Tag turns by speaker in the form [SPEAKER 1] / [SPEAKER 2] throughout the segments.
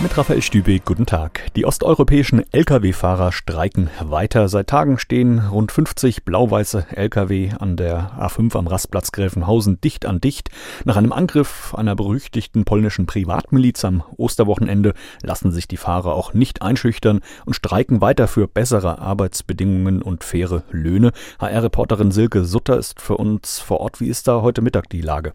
[SPEAKER 1] Mit Raphael Stübeck, guten Tag. Die osteuropäischen Lkw-Fahrer streiken weiter. Seit Tagen stehen rund 50 blau-weiße Lkw an der A5 am Rastplatz Gräfenhausen dicht an dicht. Nach einem Angriff einer berüchtigten polnischen Privatmiliz am Osterwochenende lassen sich die Fahrer auch nicht einschüchtern und streiken weiter für bessere Arbeitsbedingungen und faire Löhne. HR-Reporterin Silke Sutter ist für uns vor Ort. Wie ist da heute Mittag die Lage?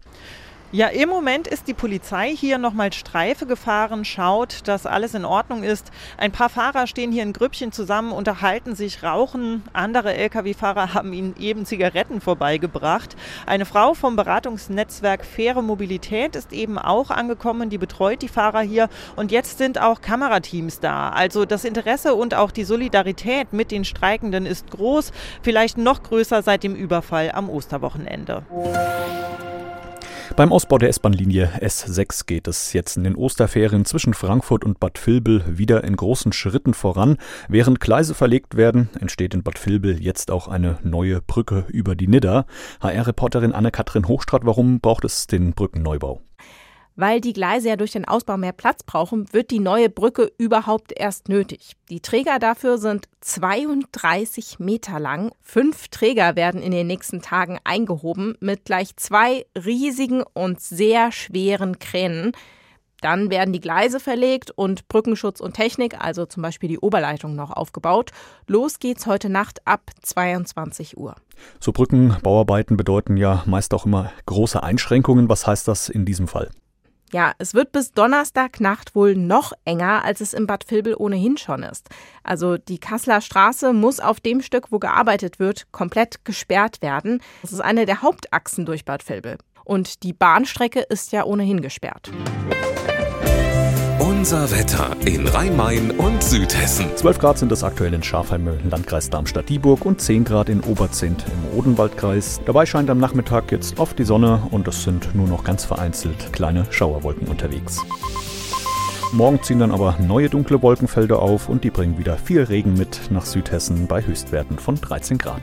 [SPEAKER 2] Ja, im Moment ist die Polizei hier nochmal Streife gefahren, schaut, dass alles in Ordnung ist. Ein paar Fahrer stehen hier in Grüppchen zusammen, unterhalten sich, rauchen. Andere Lkw-Fahrer haben ihnen eben Zigaretten vorbeigebracht. Eine Frau vom Beratungsnetzwerk Faire Mobilität ist eben auch angekommen, die betreut die Fahrer hier. Und jetzt sind auch Kamerateams da. Also das Interesse und auch die Solidarität mit den Streikenden ist groß, vielleicht noch größer seit dem Überfall am Osterwochenende.
[SPEAKER 1] Beim Ausbau der S-Bahn-Linie S6 geht es jetzt in den Osterferien zwischen Frankfurt und Bad Vilbel wieder in großen Schritten voran. Während Gleise verlegt werden, entsteht in Bad Vilbel jetzt auch eine neue Brücke über die Nidda. HR-Reporterin Anne-Kathrin Hochstrat, warum braucht es den Brückenneubau?
[SPEAKER 3] Weil die Gleise ja durch den Ausbau mehr Platz brauchen, wird die neue Brücke überhaupt erst nötig. Die Träger dafür sind 32 Meter lang. Fünf Träger werden in den nächsten Tagen eingehoben mit gleich zwei riesigen und sehr schweren Kränen. Dann werden die Gleise verlegt und Brückenschutz und Technik, also zum Beispiel die Oberleitung, noch aufgebaut. Los geht's heute Nacht ab 22 Uhr.
[SPEAKER 1] So Brückenbauarbeiten bedeuten ja meist auch immer große Einschränkungen. Was heißt das in diesem Fall?
[SPEAKER 3] Ja, es wird bis Donnerstagnacht wohl noch enger, als es im Bad Vilbel ohnehin schon ist. Also die Kasseler Straße muss auf dem Stück, wo gearbeitet wird, komplett gesperrt werden. Das ist eine der Hauptachsen durch Bad Vilbel. Und die Bahnstrecke ist ja ohnehin gesperrt.
[SPEAKER 4] Unser Wetter in Rhein-Main und Südhessen.
[SPEAKER 1] 12 Grad sind es aktuell in Schafheim im Landkreis Darmstadt-Dieburg und 10 Grad in Oberzent im Odenwaldkreis. Dabei scheint am Nachmittag jetzt oft die Sonne und es sind nur noch ganz vereinzelt kleine Schauerwolken unterwegs. Morgen ziehen dann aber neue dunkle Wolkenfelder auf und die bringen wieder viel Regen mit nach Südhessen bei Höchstwerten von 13 Grad.